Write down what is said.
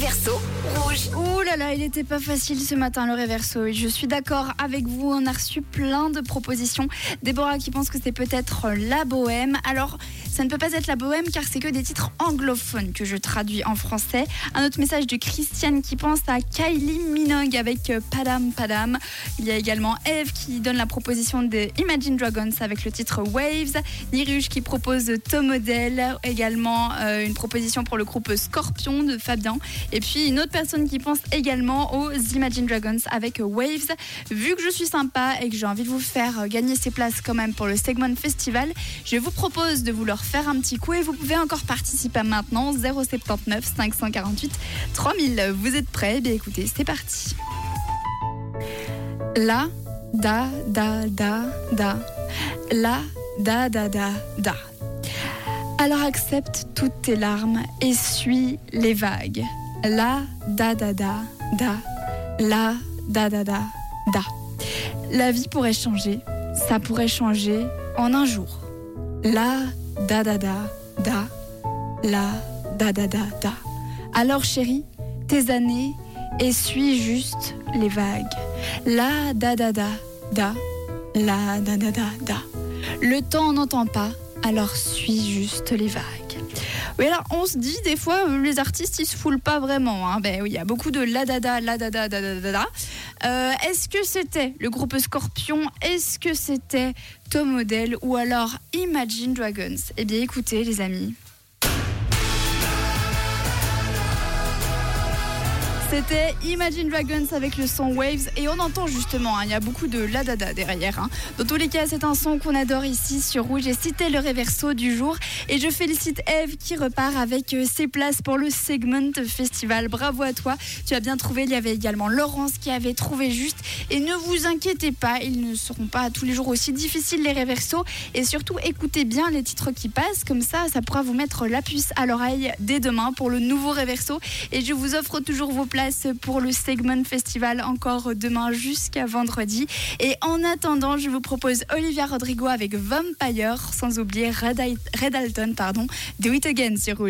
réverso rouge. Ouh là là, il n'était pas facile ce matin le réverso. Je suis d'accord avec vous, on a reçu plein de propositions. Déborah qui pense que c'est peut-être la bohème. Alors, ça ne peut pas être la bohème car c'est que des titres anglophones que je traduis en français. Un autre message de Christiane qui pense à Kylie Minogue avec euh, Padam Padam. Il y a également Eve qui donne la proposition de Imagine Dragons avec le titre Waves. Niruge qui propose Tom Model. Également euh, une proposition pour le groupe Scorpion de Fabien. Et puis une autre personne qui pense également aux Imagine Dragons avec Waves. Vu que je suis sympa et que j'ai envie de vous faire gagner ces places quand même pour le Segment Festival, je vous propose de vous leur faire un petit coup et vous pouvez encore participer maintenant 079 548 3000. Vous êtes prêts? Bien écoutez, c'est parti. La, da, da, da, da. La, da, da, da, da. Alors accepte toutes tes larmes et suis les vagues. La, da, da, da, da. La, da, da, da, da. La vie pourrait changer, ça pourrait changer en un jour. La, da, da, da, da. La, da, da, da, da. Alors chérie, tes années, essuie juste les vagues. La, da, da, da, da. La, da, da, da, da. Le temps n'entend pas, alors suis juste les vagues. Oui, alors on se dit des fois, euh, les artistes ils se foulent pas vraiment. Hein. Ben oui, il y a beaucoup de la dada, la dada, da da da da. Euh, Est-ce que c'était le groupe Scorpion? Est-ce que c'était Tom Model ou alors Imagine Dragons? Eh bien, écoutez, les amis. C'était Imagine Dragons avec le son Waves et on entend justement, hein, il y a beaucoup de la dada derrière. hein. Dans tous les cas, c'est un son qu'on adore ici sur Rouge et c'était le réverso du jour. Et je félicite Eve qui repart avec euh, ses places pour le Segment Festival. Bravo à toi, tu as bien trouvé. Il y avait également Laurence qui avait trouvé juste. Et ne vous inquiétez pas, ils ne seront pas tous les jours aussi difficiles les réversos. Et surtout, écoutez bien les titres qui passent, comme ça, ça pourra vous mettre la puce à l'oreille dès demain pour le nouveau réverso. Et je vous offre toujours vos places pour le Segment Festival encore demain jusqu'à vendredi. Et en attendant, je vous propose Olivia Rodrigo avec Vampire, sans oublier Red, Alton, pardon, Do It Again sur Rouge.